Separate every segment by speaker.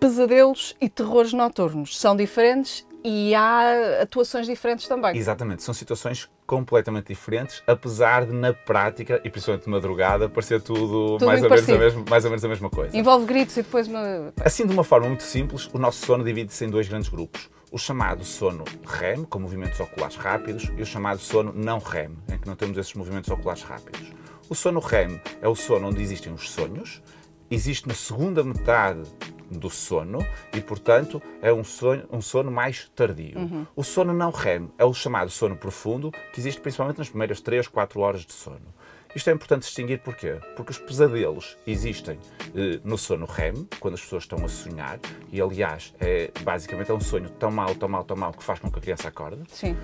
Speaker 1: pesadelos e terrores noturnos são diferentes e há atuações diferentes também.
Speaker 2: Exatamente, são situações completamente diferentes, apesar de na prática, e principalmente de madrugada, parecer tudo,
Speaker 1: Tudo
Speaker 2: mais, ou menos a mesma, mais ou menos a mesma coisa.
Speaker 1: Envolve gritos e depois uma...
Speaker 2: Assim, de uma forma muito simples, o nosso sono divide-se em dois grandes grupos. O chamado sono REM, com movimentos oculares rápidos, e o chamado sono não REM, em que não temos esses movimentos oculares rápidos. O sono REM é o sono onde existem os sonhos, existe na segunda metade do sono e, portanto, é um sono, um sono mais tardio. O sono não REM é o chamado sono profundo, que existe principalmente nas primeiras 3, 4 horas de sono. Isto é importante distinguir porquê? Porque os pesadelos existem eh, no sono REM, quando as pessoas estão a sonhar, e aliás, é, basicamente é um sonho tão mau, tão mau, tão mau que faz com que a criança acorde.
Speaker 1: Sim.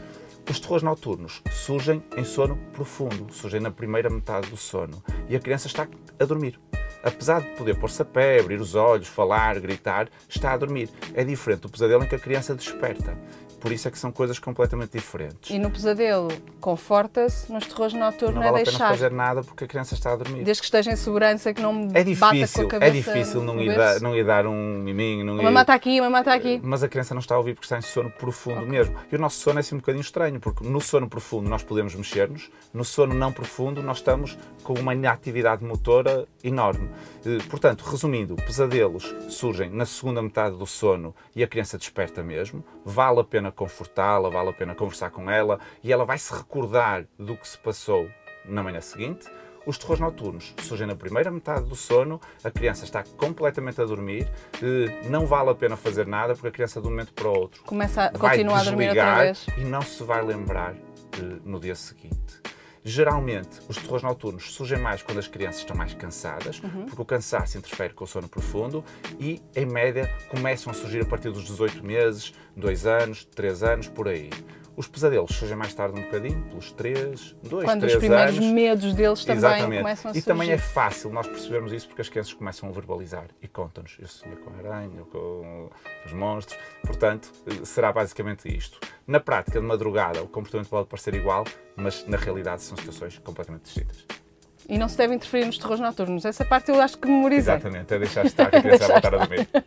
Speaker 2: Os terrores noturnos surgem em sono profundo, surgem na primeira metade do sono e a criança está a dormir. Apesar de poder pôr-se a pé, abrir os olhos, falar, gritar, está a dormir. É diferente do pesadelo em que a criança desperta. Por isso é que são coisas completamente diferentes.
Speaker 1: E no pesadelo conforta-se, nos terrores noturnos
Speaker 2: Não
Speaker 1: é
Speaker 2: vale pena
Speaker 1: deixar.
Speaker 2: fazer nada porque a criança está a dormir.
Speaker 1: Desde que esteja em segurança, que não me
Speaker 2: É
Speaker 1: bata com
Speaker 2: difícil,
Speaker 1: a cabeça.
Speaker 2: é difícil não ir, dar, não ir dar um miminho, não
Speaker 1: Uma
Speaker 2: ir...
Speaker 1: aqui, uma mata aqui.
Speaker 2: Mas a criança não está a ouvir porque está em sono profundo mesmo. E o nosso sono é assim um bocadinho estranho, porque no sono profundo nós podemos mexer-nos, no sono não profundo nós estamos com uma inatividade motora enorme. Eh, Portanto, resumindo, pesadelos surgem na segunda metade do sono e a criança desperta mesmo. Vale a pena confortá-la, vale a pena conversar com ela e ela vai se recordar do que se passou na manhã seguinte. Os terrores noturnos surgem na primeira metade do sono, a criança está completamente a dormir, eh, não vale a pena fazer nada porque a criança de um momento para o outro
Speaker 1: Começa a
Speaker 2: vai
Speaker 1: continuar a dormir outra vez.
Speaker 2: e não se vai lembrar eh, no dia seguinte. Geralmente, os terrores noturnos surgem mais quando as crianças estão mais cansadas,
Speaker 1: Uhum.
Speaker 2: porque o cansaço interfere com o sono profundo e, em média, começam a surgir a partir dos 18 meses, 2 anos, 3 anos, por aí. Os pesadelos surgem mais tarde um bocadinho, pelos 3, 2,
Speaker 1: Quando
Speaker 2: 3
Speaker 1: os primeiros
Speaker 2: anos.
Speaker 1: medos deles também
Speaker 2: Exatamente.
Speaker 1: começam a
Speaker 2: e
Speaker 1: surgir.
Speaker 2: também é fácil nós percebermos isso porque as crianças começam a verbalizar e contam-nos. Eu sonhei com a aranha, com os monstros. Portanto, será basicamente isto. Na prática, de madrugada, o comportamento pode parecer igual, mas na realidade são situações completamente distintas.
Speaker 1: E não se deve interferir nos terrores noturnos. Essa parte eu acho que memorizei.
Speaker 2: Exatamente, é deixar estar que a criança vai voltar a dormir.
Speaker 3: M80